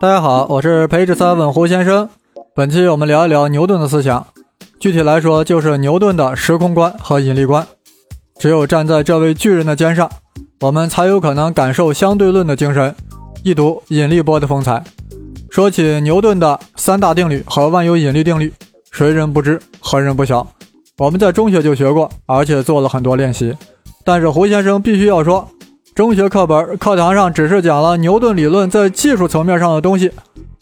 大家好，我是培智三问胡先生。本期我们聊一聊牛顿的思想，具体来说就是牛顿的时空观和引力观。只有站在这位巨人的肩上，我们才有可能感受相对论的精神，一睹引力波的风采。说起牛顿的三大定律和万有引力定律，谁人不知，何人不晓？我们在中学就学过，而且做了很多练习。但是胡先生必须要说。中学课本课堂上只是讲了牛顿理论在技术层面上的东西，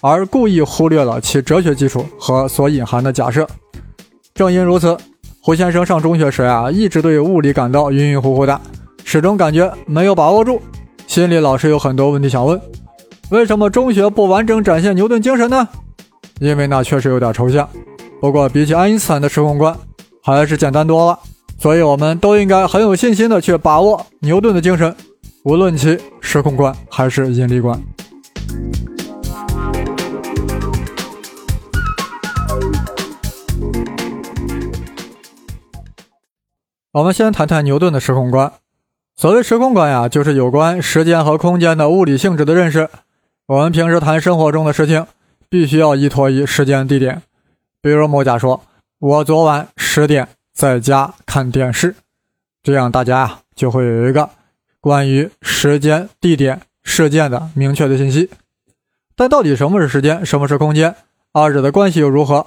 而故意忽略了其哲学基础和所隐含的假设。正因如此，胡先生上中学时啊，一直对物理感到晕晕乎乎的，始终感觉没有把握住，心里老是有很多问题想问：为什么中学不完整展现牛顿精神呢？因为那确实有点抽象。不过比起爱因斯坦的时空观，还是简单多了。所以我们都应该很有信心的去把握牛顿的精神。无论其时空观还是引力观，我们先谈谈牛顿的时空观。所谓时空观呀，就是有关时间和空间的物理性质的认识。我们平时谈生活中的事情，必须要依托于时间、地点。比如某甲说：“我昨晚十点在家看电视。”这样大家呀就会有一个。关于时间、地点、事件的明确的信息，但到底什么是时间，什么是空间，二者的关系又如何？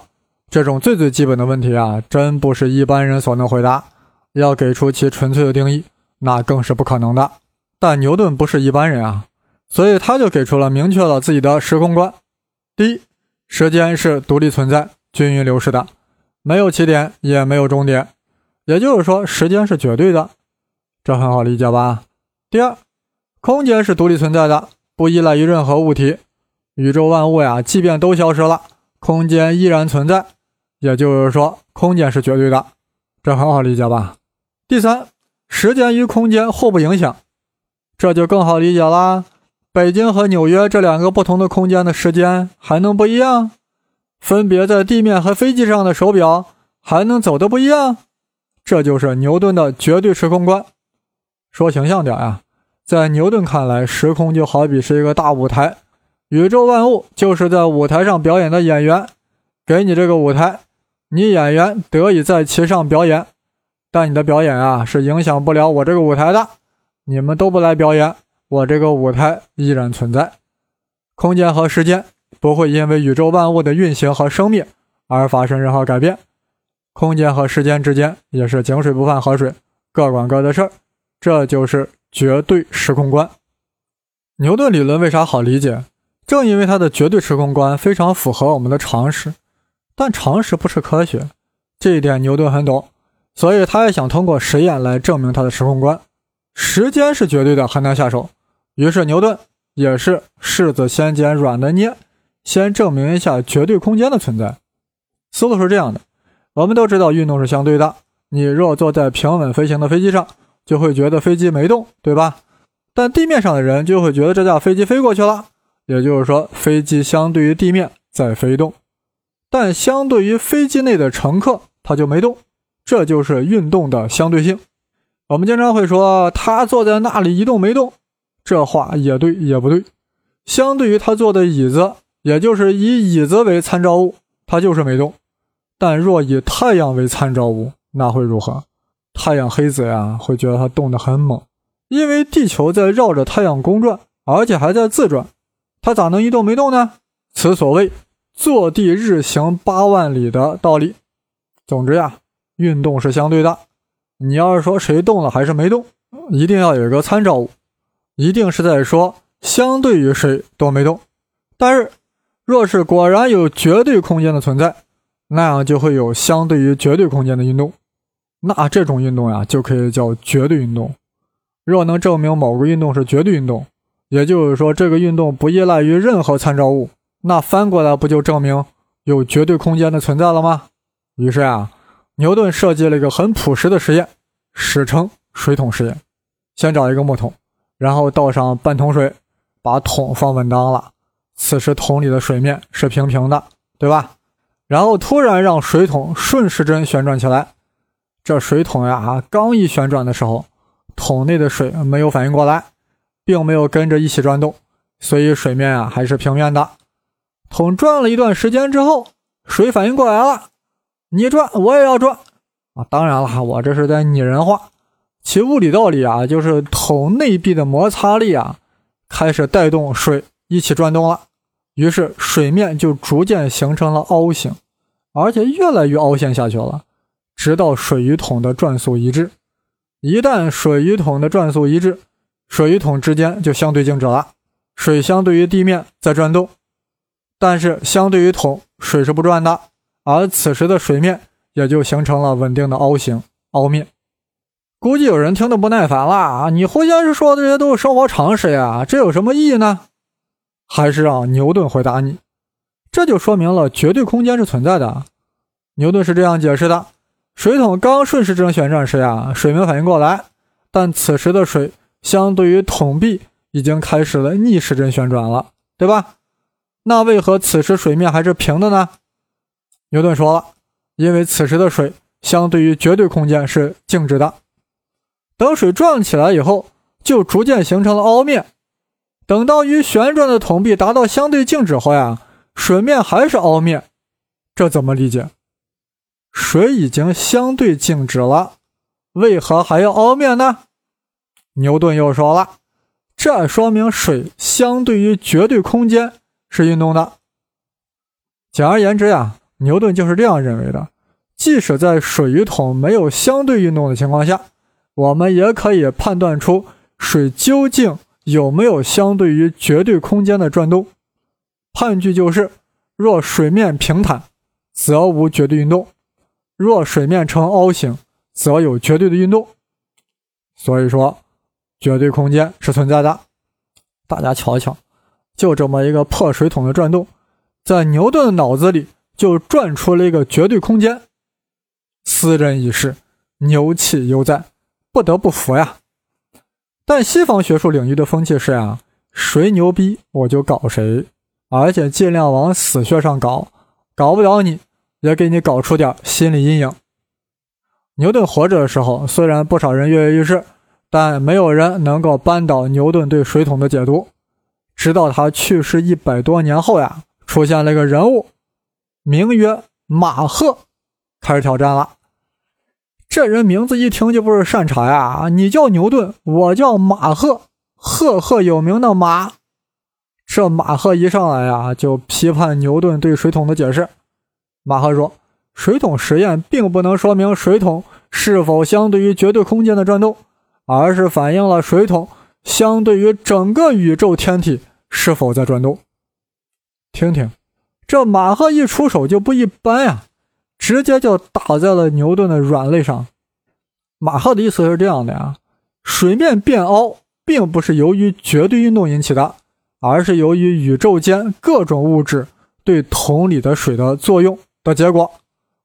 这种最最基本的问题啊，真不是一般人所能回答。要给出其纯粹的定义，那更是不可能的。但牛顿不是一般人啊，所以他就给出了明确了自己的时空观：第一，时间是独立存在、均匀流逝的，没有起点，也没有终点，也就是说，时间是绝对的。这很好理解吧？第二，空间是独立存在的，不依赖于任何物体。宇宙万物呀，即便都消失了，空间依然存在。也就是说，空间是绝对的，这很好理解吧？第三，时间与空间互不影响，这就更好理解啦。北京和纽约这两个不同的空间的时间还能不一样？分别在地面和飞机上的手表还能走的不一样？这就是牛顿的绝对时空观。说形象点呀，在牛顿看来，时空就好比是一个大舞台，宇宙万物就是在舞台上表演的演员。给你这个舞台，你演员得以在其上表演，但你的表演啊是影响不了我这个舞台的。你们都不来表演，我这个舞台依然存在。空间和时间不会因为宇宙万物的运行和生灭而发生任何改变，空间和时间之间也是井水不犯河水，各管各的事儿。这就是绝对时空观。牛顿理论为啥好理解？正因为他的绝对时空观非常符合我们的常识，但常识不是科学，这一点牛顿很懂，所以他也想通过实验来证明他的时空观。时间是绝对的，很难下手。于是牛顿也是柿子先捡软的捏，先证明一下绝对空间的存在。思路是这样的：我们都知道运动是相对的，你若坐在平稳飞行的飞机上。就会觉得飞机没动，对吧？但地面上的人就会觉得这架飞机飞过去了，也就是说，飞机相对于地面在飞动，但相对于飞机内的乘客，它就没动。这就是运动的相对性。我们经常会说他坐在那里一动没动，这话也对也不对。相对于他坐的椅子，也就是以椅子为参照物，他就是没动。但若以太阳为参照物，那会如何？太阳黑子呀，会觉得它动得很猛，因为地球在绕着太阳公转，而且还在自转，它咋能一动没动呢？此所谓坐地日行八万里的道理。总之呀，运动是相对的。你要是说谁动了还是没动，一定要有一个参照物，一定是在说相对于谁都没动。但是，若是果然有绝对空间的存在，那样就会有相对于绝对空间的运动。那这种运动呀，就可以叫绝对运动。若能证明某个运动是绝对运动，也就是说这个运动不依赖于任何参照物，那翻过来不就证明有绝对空间的存在了吗？于是啊，牛顿设计了一个很朴实的实验，史称水桶实验。先找一个木桶，然后倒上半桶水，把桶放稳当了。此时桶里的水面是平平的，对吧？然后突然让水桶顺时针旋转起来。这水桶呀，啊刚一旋转的时候，桶内的水没有反应过来，并没有跟着一起转动，所以水面啊还是平面的。桶转了一段时间之后，水反应过来了，你转我也要转啊！当然了，我这是在拟人化，其物理道理啊，就是桶内壁的摩擦力啊开始带动水一起转动了，于是水面就逐渐形成了凹形，而且越来越凹陷下去了，直到水与桶的转速一致。一旦水与桶的转速一致，水与桶之间就相对静止了，水相对于地面在转动。但是，相对于桶，水是不转的，而此时的水面也就形成了稳定的凹形凹面。估计有人听得不耐烦了啊！你胡先生说的这些都是生活常识呀，这有什么意义呢？还是让牛顿回答你。这就说明了绝对空间是存在的。牛顿是这样解释的：水桶刚顺时针旋转时呀，水没反应过来，但此时的水相对于桶壁已经开始了逆时针旋转了，对吧？那为何此时水面还是平的呢？牛顿说了，因为此时的水相对于绝对空间是静止的。等水转起来以后，就逐渐形成了凹面。等到与旋转的桶壁达到相对静止后呀，水面还是凹面。这怎么理解？水已经相对静止了，为何还要凹面呢？牛顿又说了，这说明水相对于绝对空间。是运动的。简而言之呀，牛顿就是这样认为的。即使在水与桶没有相对运动的情况下，我们也可以判断出水究竟有没有相对于绝对空间的转动。判句就是：若水面平坦，则无绝对运动；若水面呈凹形，则有绝对的运动。所以说，绝对空间是存在的。大家瞧瞧。就这么一个破水桶的转动，在牛顿的脑子里就转出了一个绝对空间。斯人已逝，牛气犹在，不得不服呀。但西方学术领域的风气是啊，谁牛逼我就搞谁，而且尽量往死穴上搞，搞不了你也给你搞出点心理阴影。牛顿活着的时候，虽然不少人跃跃欲试，但没有人能够扳倒牛顿对水桶的解读。直到他去世一百多年后呀，出现了一个人物，名曰马赫，开始挑战了。这人名字一听就不是善茬呀！你叫牛顿，我叫马赫，赫赫有名的马。这马赫一上来呀，就批判牛顿对水桶的解释。马赫说，水桶实验并不能说明水桶是否相对于绝对空间的转动，而是反映了水桶相对于整个宇宙天体。是否在转动？听听，这马赫一出手就不一般呀，直接就打在了牛顿的软肋上。马赫的意思是这样的呀：水面变凹，并不是由于绝对运动引起的，而是由于宇宙间各种物质对桶里的水的作用的结果。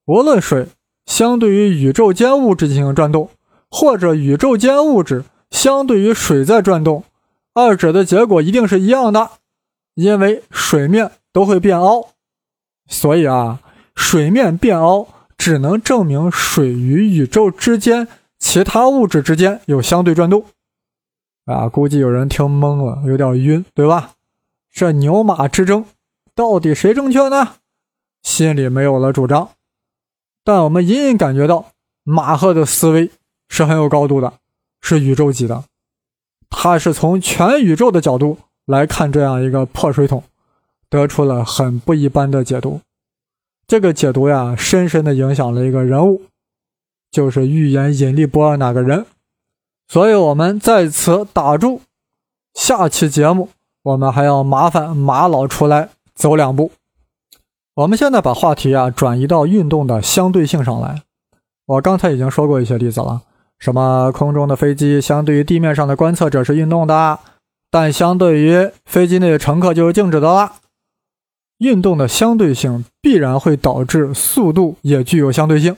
无论水相对于宇宙间物质进行转动，或者宇宙间物质相对于水在转动。二者的结果一定是一样的，因为水面都会变凹，所以啊，水面变凹只能证明水与宇宙之间其他物质之间有相对转动。啊，估计有人听懵了，有点晕，对吧？这牛马之争到底谁正确呢？心里没有了主张，但我们隐隐感觉到马赫的思维是很有高度的，是宇宙级的。他是从全宇宙的角度来看这样一个破水桶，得出了很不一般的解读。这个解读呀，深深的影响了一个人物，就是预言引力波那个人。所以，我们在此打住。下期节目，我们还要麻烦马老出来走两步。我们现在把话题啊转移到运动的相对性上来。我刚才已经说过一些例子了。什么空中的飞机相对于地面上的观测者是运动的，但相对于飞机内的乘客就是静止的了。运动的相对性必然会导致速度也具有相对性。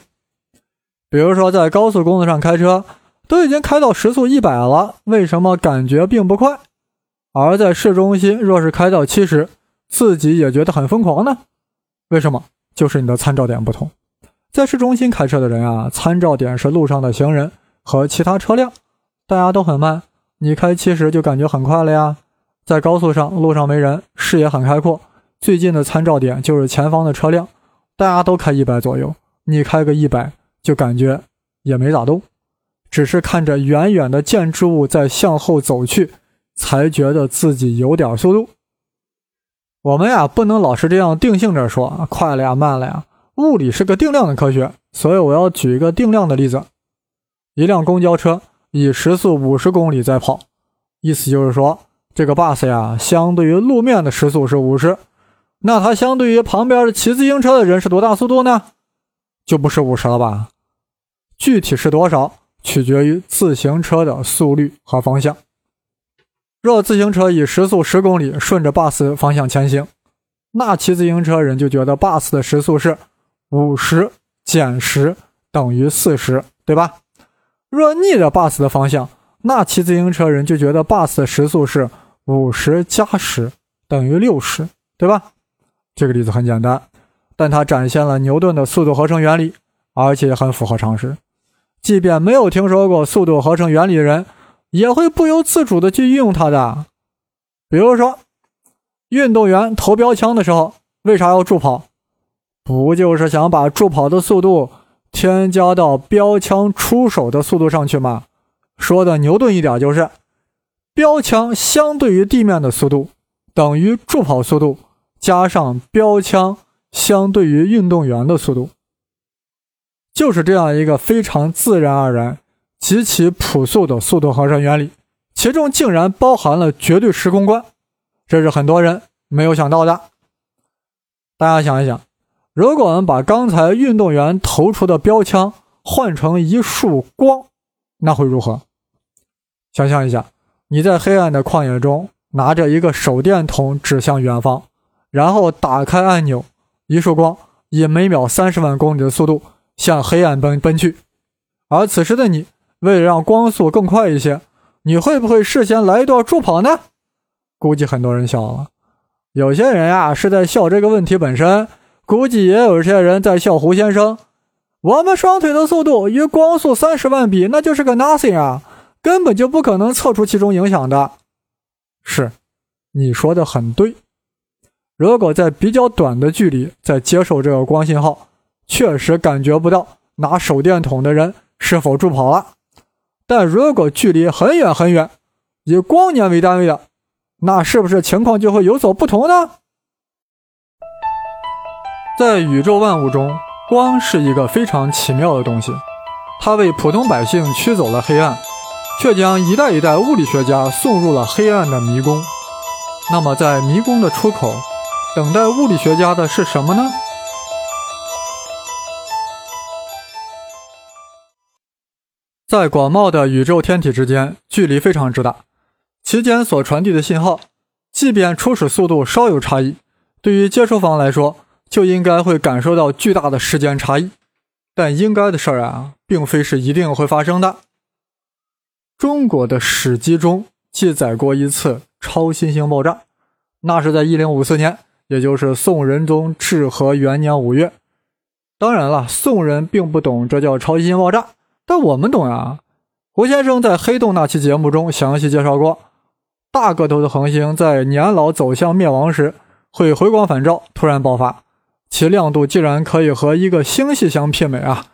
比如说在高速公路上开车，都已经开到时速一百了，为什么感觉并不快？而在市中心若是开到七十，自己也觉得很疯狂呢？为什么？就是你的参照点不同。在市中心开车的人啊，参照点是路上的行人。和其他车辆，大家都很慢，你开七十就感觉很快了呀。在高速上，路上没人，视野很开阔，最近的参照点就是前方的车辆，大家都开一百左右，你开个一百就感觉也没咋动，只是看着远远的建筑物在向后走去，才觉得自己有点速度。我们呀，不能老是这样定性着说，快了呀，慢了呀。物理是个定量的科学，所以我要举一个定量的例子：一辆公交车以时速五十公里在跑，意思就是说，这个 bus 呀，相对于路面的时速是五十，那它相对于旁边的骑自行车的人是多大速度呢？就不是五十了吧？具体是多少，取决于自行车的速率和方向。若自行车以时速十公里顺着 bus 方向前行，那骑自行车人就觉得 bus 的时速是五十减十等于四十，对吧？若逆着 bus 的方向，那骑自行车人就觉得 bus 的时速是五十加十等于六十，对吧？这个例子很简单，但它展现了牛顿的速度合成原理，而且很符合常识。即便没有听说过速度合成原理的人。也会不由自主的去运用它的，比如说，运动员投标枪的时候，为啥要助跑？不就是想把助跑的速度添加到标枪出手的速度上去吗？说的牛顿一点就是，标枪相对于地面的速度等于助跑速度加上标枪相对于运动员的速度，就是这样一个非常自然而然。极其朴素的速度合成原理，其中竟然包含了绝对时空观，这是很多人没有想到的。大家想一想，如果我们把刚才运动员投出的标枪换成一束光，那会如何？想象一下，你在黑暗的旷野中拿着一个手电筒指向远方，然后打开按钮，一束光以每秒三十万公里的速度向黑暗奔奔去，而此时的你。为了让光速更快一些，你会不会事先来一段助跑呢？估计很多人笑了。有些人呀是在笑这个问题本身，估计也有些人在笑胡先生。我们双腿的速度与光速三十万比，那就是个 nothing 啊，根本就不可能测出其中影响的。是，你说的很对。如果在比较短的距离在接受这个光信号，确实感觉不到拿手电筒的人是否助跑了。但如果距离很远很远，以光年为单位的，那是不是情况就会有所不同呢？在宇宙万物中，光是一个非常奇妙的东西，它为普通百姓驱走了黑暗，却将一代一代物理学家送入了黑暗的迷宫。那么，在迷宫的出口，等待物理学家的是什么呢？在广袤的宇宙天体之间，距离非常之大，其间所传递的信号，即便初始速度稍有差异，对于接收方来说，就应该会感受到巨大的时间差异。但应该的事儿啊，并非是一定会发生的。中国的史籍中记载过一次超新星爆炸，那是在一零五四年，也就是宋仁宗至和元年五月。当然了，宋人并不懂这叫超新星爆炸。但我们懂呀，胡先生在《黑洞》那期节目中详细介绍过，大个头的恒星在年老走向灭亡时会回光返照，突然爆发，其亮度竟然可以和一个星系相媲美啊！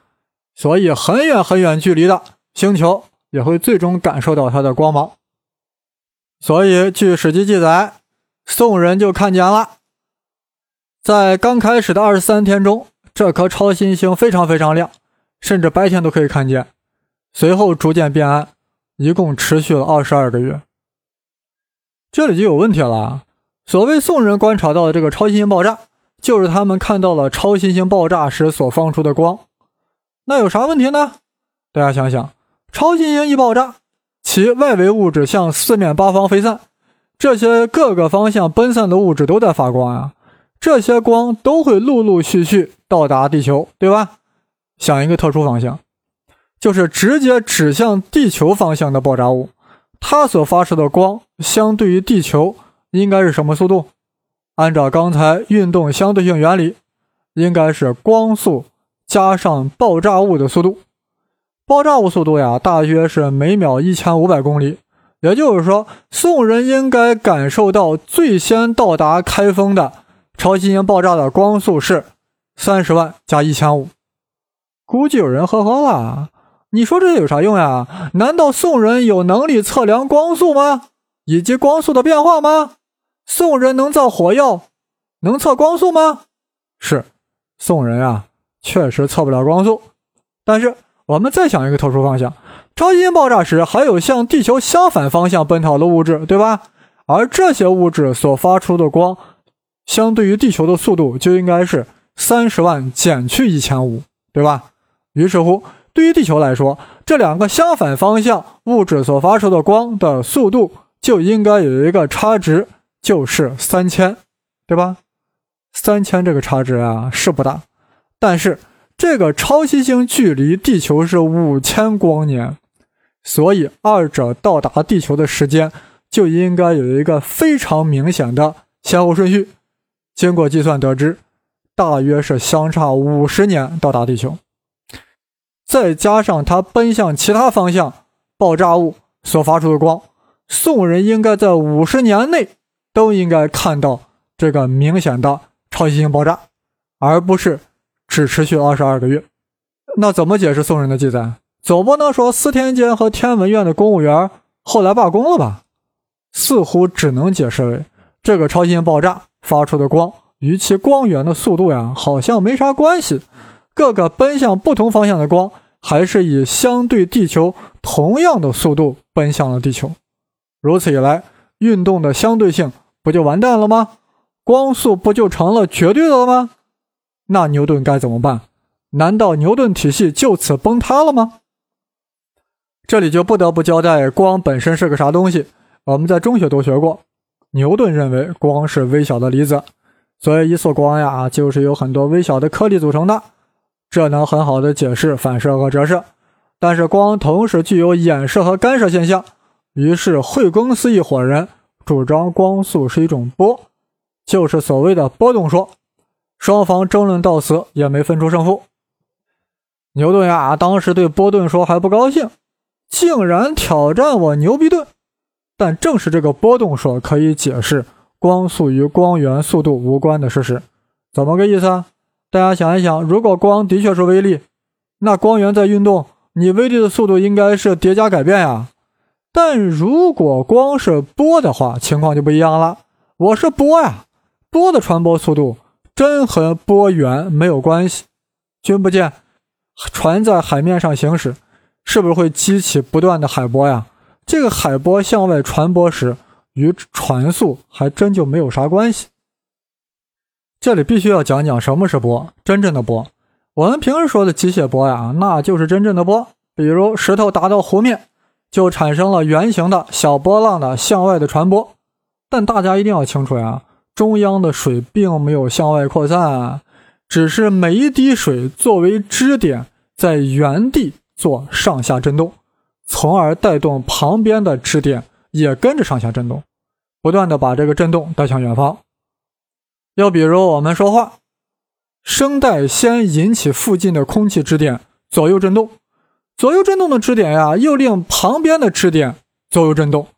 所以很远很远距离的星球也会最终感受到它的光芒。所以据史记记载，宋人就看见了，在刚开始的二十三天中，这颗超新星非常非常亮。甚至白天都可以看见，随后逐渐变暗，一共持续了二十二个月。这里就有问题了。所谓宋人观察到的这个超新星爆炸，就是他们看到了超新星爆炸时所放出的光。那有啥问题呢？大家想想，超新星一爆炸，其外围物质向四面八方飞散，这些各个方向奔散的物质都在发光啊，这些光都会陆陆续续到达地球，对吧？想一个特殊方向，就是直接指向地球方向的爆炸物，它所发射的光相对于地球应该是什么速度？按照刚才运动相对性原理，应该是光速加上爆炸物的速度。爆炸物速度呀，大约是每秒一千五百公里，也就是说，宋人应该感受到最先到达开封的超新星爆炸的光速是三十万加一千五。估计有人呵呵了，你说这有啥用呀？难道宋人有能力测量光速吗？以及光速的变化吗？宋人能造火药，能测光速吗？是，宋人啊，确实测不了光速。但是我们再想一个特殊方向。超新星爆炸时，还有向地球相反方向奔逃的物质，对吧？而这些物质所发出的光，相对于地球的速度，就应该是三十万减去一千五，对吧？于是乎，对于地球来说，这两个相反方向物质所发出的光的速度，就应该有一个差值，就是三千，对吧？三千这个差值啊，是不大，但是这个超新星距离地球是五千光年。所以，二者到达地球的时间就应该有一个非常明显的先后顺序。经过计算得知，大约是相差五十年到达地球。再加上它奔向其他方向爆炸物所发出的光，宋人应该在五十年内都应该看到这个明显的超新星爆炸，而不是只持续二十二个月。那怎么解释宋人的记载？总不能说司天监和天文院的公务员后来罢工了吧？似乎只能解释为这个超新星爆炸发出的光与其光源的速度呀，好像没啥关系。各个奔向不同方向的光，还是以相对地球同样的速度奔向了地球。如此一来，运动的相对性不就完蛋了吗？光速不就成了绝对的了吗？那牛顿该怎么办？难道牛顿体系就此崩塌了吗？这里就不得不交代光本身是个啥东西。我们在中学都学过，牛顿认为光是微小的粒子，所以一束光呀就是由很多微小的颗粒组成的，这能很好的解释反射和折射。但是光同时具有衍射和干涉现象，于是惠更斯一伙人主张光速是一种波，就是所谓的波动说。双方争论到死也没分出胜负。牛顿呀当时对波顿说还不高兴。竟然挑战我牛逼顿！但正是这个波动说可以解释光速与光源速度无关的事实，怎么个意思啊？大家想一想，如果光的确是微粒，那光源在运动，你微粒的速度应该是叠加改变呀。但如果光是波的话，情况就不一样了。我是波呀，波的传播速度真和波源没有关系。君不见，船在海面上行驶。是不是会激起不断的海波呀？这个海波向外传播时，与传速还真就没有啥关系。这里必须要讲讲什么是波，真正的波。我们平时说的机械波呀，那就是真正的波。比如石头打到湖面，就产生了圆形的小波浪的向外的传播。但大家一定要清楚呀，中央的水并没有向外扩散，只是每一滴水作为支点，在原地。做上下震动，从而带动旁边的支点也跟着上下震动，不断的把这个震动带向远方。又比如我们说话，声带先引起附近的空气支点左右震动，左右震动的支点呀，又令旁边的支点左右震动，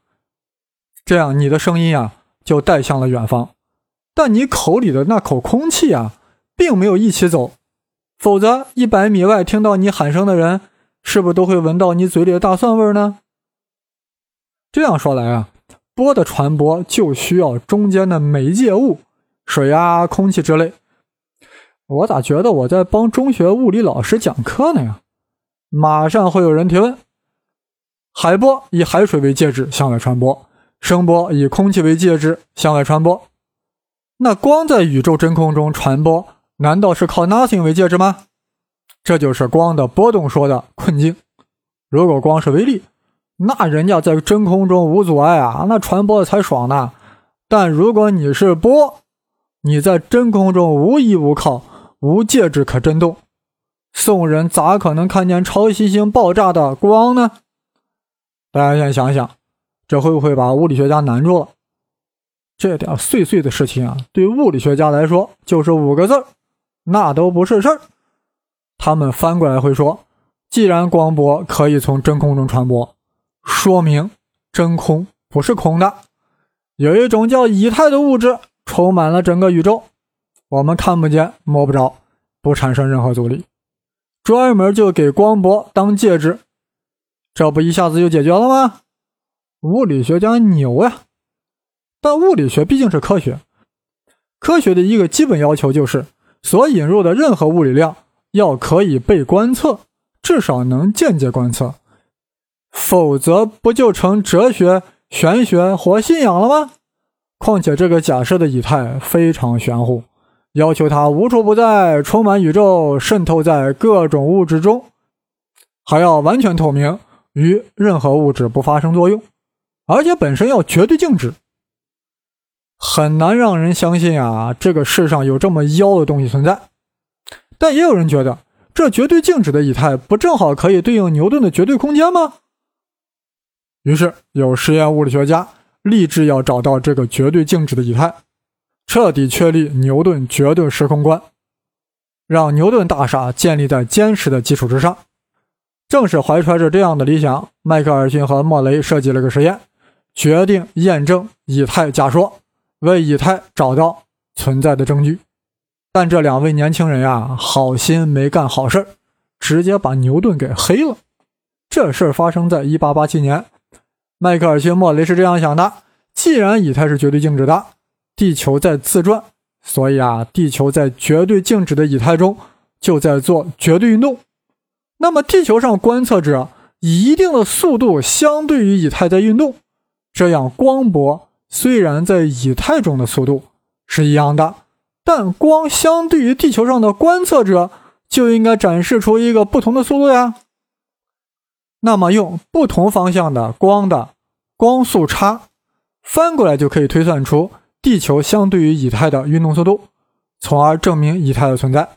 这样你的声音呀就带向了远方。但你口里的那口空气呀，并没有一起走，否则一百米外听到你喊声的人。是不是都会闻到你嘴里的大蒜味呢？这样说来啊，波的传播就需要中间的媒介物，水啊、空气之类。我咋觉得我在帮中学物理老师讲课呢呀？马上会有人提问：海波以海水为介质向外传播，声波以空气为介质向外传播。那光在宇宙真空中传播，难道是靠 nothing 为介质吗？这就是光的波动说的困境。如果光是微粒，那人家在真空中无阻碍啊，那传播的才爽呢。但如果你是波，你在真空中无依无靠，无介质可振动，宋人咋可能看见超新星爆炸的光呢？大家先想想，这会不会把物理学家难住了？这点碎碎的事情啊，对物理学家来说就是五个字那都不是事儿。他们翻过来会说：“既然光波可以从真空中传播，说明真空不是空的，有一种叫以太的物质充满了整个宇宙，我们看不见摸不着，不产生任何阻力，专门就给光波当介质，这不一下子就解决了吗？物理学家牛呀！但物理学毕竟是科学，科学的一个基本要求就是所引入的任何物理量要可以被观测，至少能间接观测，否则不就成哲学、玄学或信仰了吗？况且这个假设的以太非常玄乎，要求它无处不在，充满宇宙，渗透在各种物质中，还要完全透明，与任何物质不发生作用。而且本身要绝对静止，很难让人相信啊！这个世上有这么妖的东西存在。但也有人觉得，这绝对静止的以太不正好可以对应牛顿的绝对空间吗？于是有实验物理学家立志要找到这个绝对静止的以太，彻底确立牛顿绝对时空观，让牛顿大厦建立在坚实的基础之上。正是怀揣着这样的理想，迈克尔逊和莫雷设计了个实验。决定验证以太假说，为以太找到存在的证据。但这两位年轻人呀，好心没干好事直接把牛顿给黑了。这事儿发生在一八八七年，迈克尔逊、莫雷是这样想的：既然以太是绝对静止的，地球在自转，所以啊，地球在绝对静止的以太中就在做绝对运动。那么，地球上观测者以一定的速度相对于以太在运动。这样，光波虽然在以太中的速度是一样的，但光相对于地球上的观测者就应该展示出一个不同的速度呀。那么，用不同方向的光的光速差翻过来，就可以推算出地球相对于以太的运动速度，从而证明以太的存在。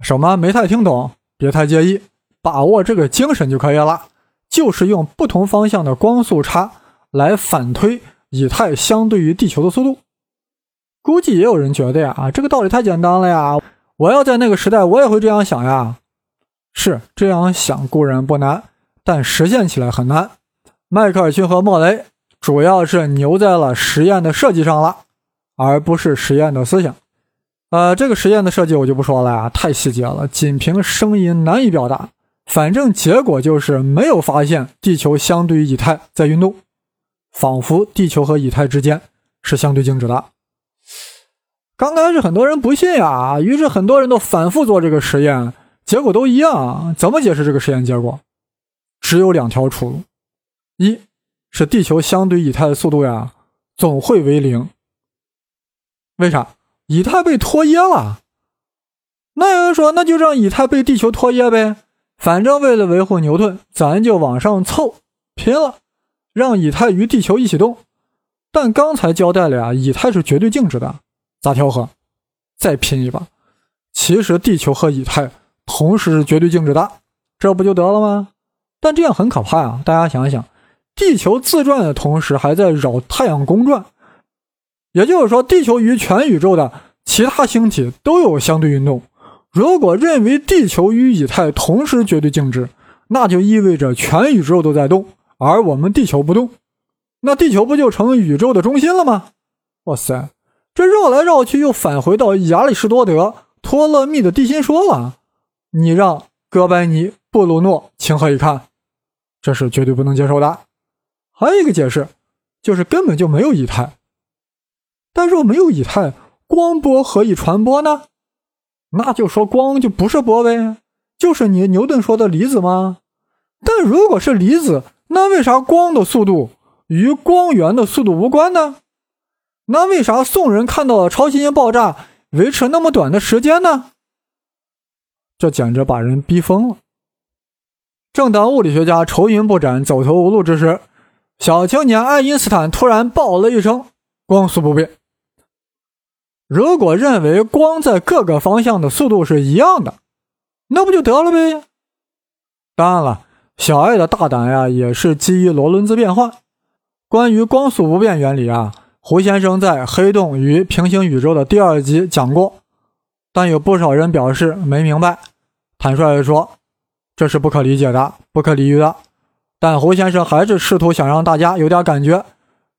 什么没太听懂？别太介意，把握这个精神就可以了。就是用不同方向的光速差来反推以太相对于地球的速度。估计也有人觉得呀，啊，这个道理太简单了呀！我要在那个时代，我也会这样想呀。是这样想固然不难，但实现起来很难。迈克尔逊和莫雷主要是牛在了实验的设计上了，而不是实验的思想。呃，这个实验的设计我就不说了呀，太细节了，仅凭声音难以表达。反正结果就是没有发现地球相对于以太在运动，仿佛地球和以太之间是相对静止的。刚开始很多人不信呀，于是很多人都反复做这个实验，结果都一样。怎么解释这个实验结果？只有两条出路：一是地球相对以太的速度呀总会为零。为啥？以太被拖曳了。那有人说，那就让以太被地球拖曳呗。反正为了维护牛顿，咱就往上凑，拼了，让以太与地球一起动。但刚才交代了呀，以太是绝对静止的，咋调和？再拼一把。其实地球和以太同时是绝对静止的，这不就得了吗？但这样很可怕啊！大家想想，地球自转的同时还在绕太阳公转，也就是说，地球与全宇宙的其他星体都有相对运动。如果认为地球与以太同时绝对静止，那就意味着全宇宙都在动，而我们地球不动，那地球不就成宇宙的中心了吗？哇塞，这绕来绕去又返回到亚里士多德、托勒密的地心说了。你让哥白尼、布鲁诺情何以堪？这是绝对不能接受的。还有一个解释，就是根本就没有以太。但若没有以太，光波何以传播呢？那就说光就不是波呗，就是你牛顿说的离子吗？但如果是离子，那为啥光的速度与光源的速度无关呢？那为啥宋人看到超新星爆炸维持那么短的时间呢？这简直把人逼疯了。正当物理学家愁云不展、走投无路之时，小青年爱因斯坦突然爆了一声：“光速不变。”如果认为光在各个方向的速度是一样的，那不就得了呗？当然了，小爱的大胆呀，也是基于罗伦兹变换。关于光速不变原理啊，胡先生在《黑洞与平行宇宙》的第二集讲过，但有不少人表示没明白。坦率地说，这是不可理解的、不可理喻的。但胡先生还是试图想让大家有点感觉，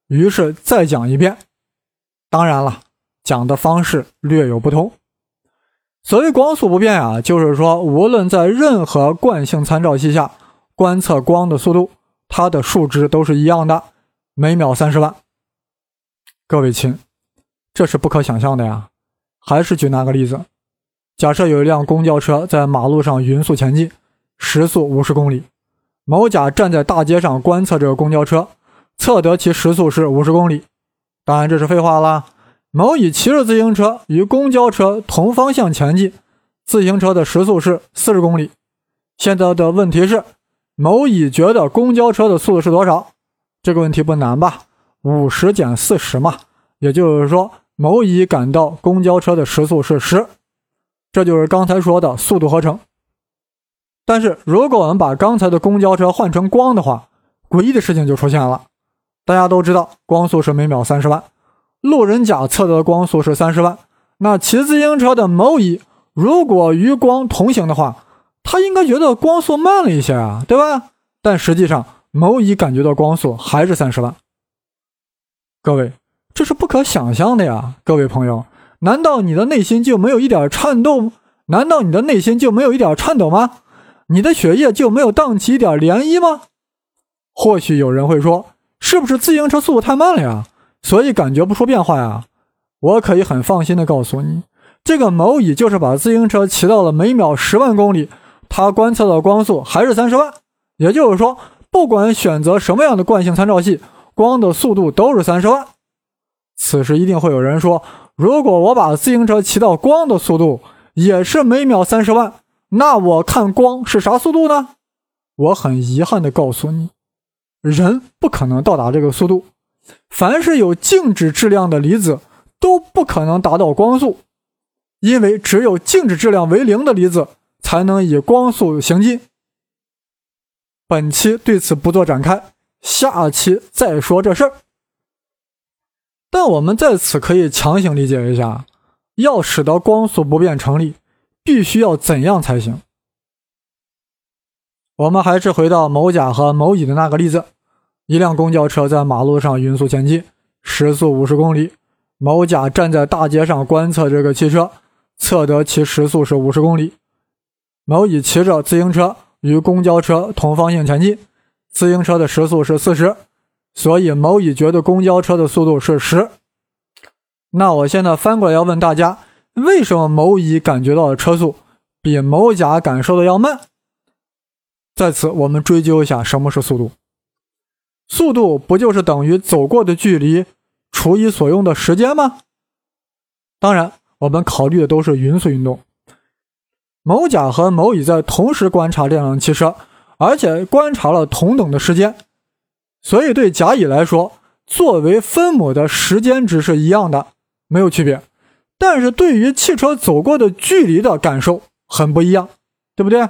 于是再讲一遍。当然了，讲的方式略有不同。所谓光速不变啊，就是说无论在任何惯性参照系下观测光的速度，它的数值都是一样的，每秒三十万。各位亲，这是不可想象的呀！还是举那个例子，假设有一辆公交车在马路上匀速前进，时速五十公里。某甲站在大街上观测这个公交车，测得其时速是五十公里。当然这是废话啦。某乙骑着自行车与公交车同方向前进，自行车的时速是四十公里。现在的问题是，某乙觉得公交车的速度是多少？这个问题不难吧？五十减四十嘛，也就是说，某乙感到公交车的时速是十，这就是刚才说的速度合成。但是，如果我们把刚才的公交车换成光的话，诡异的事情就出现了。大家都知道，光速是每秒三十万，路人甲测得的光速是三十万。那骑自行车的某乙，如果与光同行的话，他应该觉得光速慢了一些啊，对吧？但实际上，某乙感觉到光速还是三十万。各位，这是不可想象的呀！各位朋友，难道你的内心就没有一点颤动？难道你的内心就没有一点颤抖吗？你的血液就没有荡起一点涟漪吗？或许有人会说，是不是自行车速度太慢了呀，所以感觉不出变化呀？我可以很放心的告诉你，这个某乙就是把自行车骑到了每秒十万公里，他观测到光速还是三十万。也就是说，不管选择什么样的惯性参照系，光的速度都是三十万。此时一定会有人说，如果我把自行车骑到光的速度，也是每秒三十万。那我看光是啥速度呢？我很遗憾的告诉你，人不可能到达这个速度。凡是有静止质量的离子都不可能达到光速，因为只有静止质量为零的离子才能以光速行进。本期对此不做展开，下期再说这事儿。但我们在此可以强行理解一下，要使得光速不变成立。必须要怎样才行？我们还是回到某甲和某乙的那个例子：一辆公交车在马路上匀速前进，时速五十公里。某甲站在大街上观测这个汽车，测得其时速是五十公里。某乙骑着自行车与公交车同方向前进，自行车的时速是四十，所以某乙觉得公交车的速度是十。那我现在翻过来要问大家。为什么某乙感觉到的车速比某甲感受的要慢？在此，我们追究一下什么是速度。速度不就是等于走过的距离除以所用的时间吗？当然，我们考虑的都是匀速运动。某甲和某乙在同时观察这辆汽车，而且观察了同等的时间，所以对甲乙来说，作为分母的时间值是一样的，没有区别。但是对于汽车走过的距离的感受很不一样，对不对？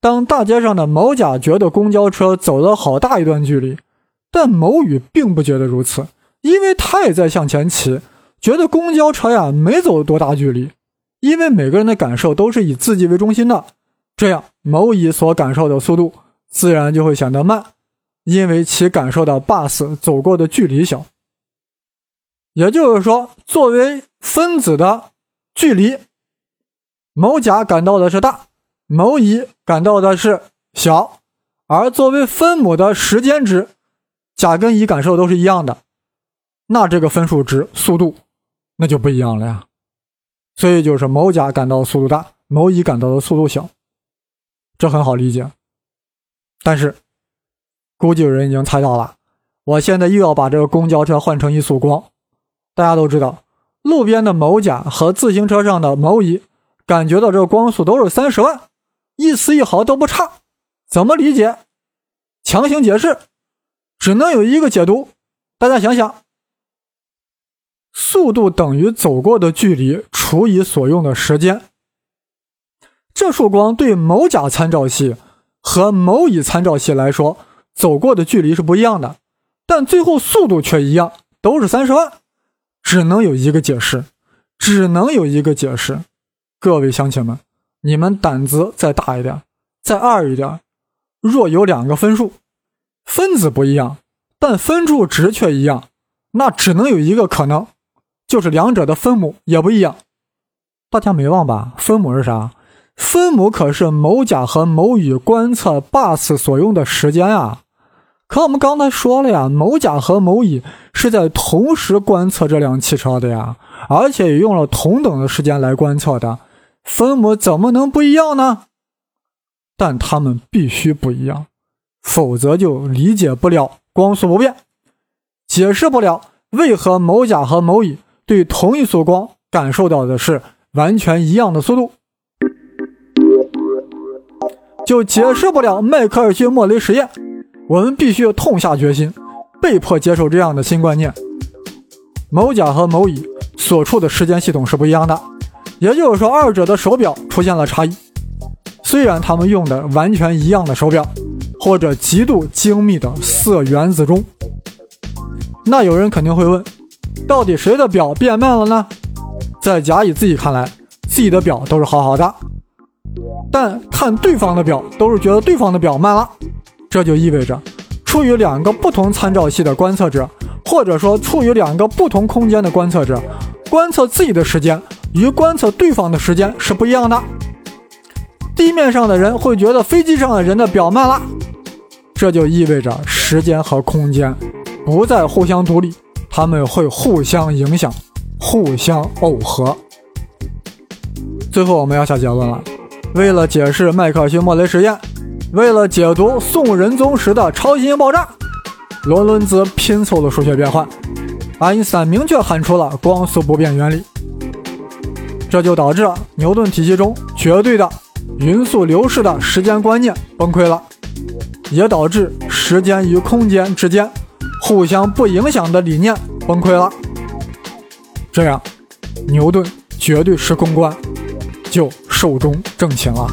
当大街上的某甲觉得公交车走了好大一段距离，但某乙并不觉得如此，因为他也在向前骑，觉得公交车呀没走多大距离。因为每个人的感受都是以自己为中心的，这样某乙所感受的速度自然就会显得慢，因为其感受到 bus 走过的距离小。也就是说，作为分子的距离，某甲感到的是大，某乙感到的是小，而作为分母的时间值，甲跟乙感受都是一样的，那这个分数值速度那就不一样了呀。所以就是某甲感到的速度大，某乙感到的速度小，这很好理解。但是，估计有人已经猜到了，我现在又要把这个公交车换成一束光。大家都知道，路边的某甲和自行车上的某乙感觉到这个光速都是三十万，一丝一毫都不差。怎么理解？强行解释，只能有一个解读。大家想想，速度等于走过的距离除以所用的时间。这束光对某甲参照系和某乙参照系来说，走过的距离是不一样的，但最后速度却一样，都是三十万。只能有一个解释，只能有一个解释。各位乡亲们，你们胆子再大一点，再二一点。若有两个分数，分子不一样，但分数值却一样，那只能有一个可能，就是两者的分母也不一样。大家没忘吧？分母是啥？分母可是某甲和某乙观测 bus 所用的时间啊。可我们刚才说了呀，某甲和某乙是在同时观测这辆汽车的呀，而且也用了同等的时间来观测的，分母怎么能不一样呢？但他们必须不一样，否则就理解不了光速不变，解释不了为何某甲和某乙对同一束光感受到的是完全一样的速度，就解释不了迈克尔逊莫雷实验。我们必须痛下决心，被迫接受这样的新观念：某甲和某乙所处的时间系统是不一样的，也就是说，二者的手表出现了差异。虽然他们用的完全一样的手表，或者极度精密的色原子钟，那有人肯定会问：到底谁的表变慢了呢？在甲乙自己看来，自己的表都是好好的，但看对方的表都是觉得对方的表慢了，这就意味着，处于两个不同参照系的观测者，或者说处于两个不同空间的观测者，观测自己的时间与观测对方的时间是不一样的。地面上的人会觉得飞机上的人的表慢了，这就意味着时间和空间不再互相独立，他们会互相影响，互相耦合。最后我们要下结论了，为了解释麦克尔逊莫雷实验，为了解读宋仁宗时的超新星爆炸，罗伦兹拼凑了数学变换，爱因斯坦明确喊出了光速不变原理，这就导致了牛顿体系中绝对的。匀速流逝的时间观念崩溃了，也导致时间与空间之间互相不影响的理念崩溃了。这样，牛顿绝对时空观就寿终正寝了。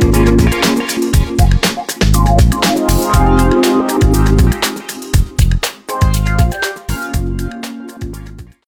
Thank you.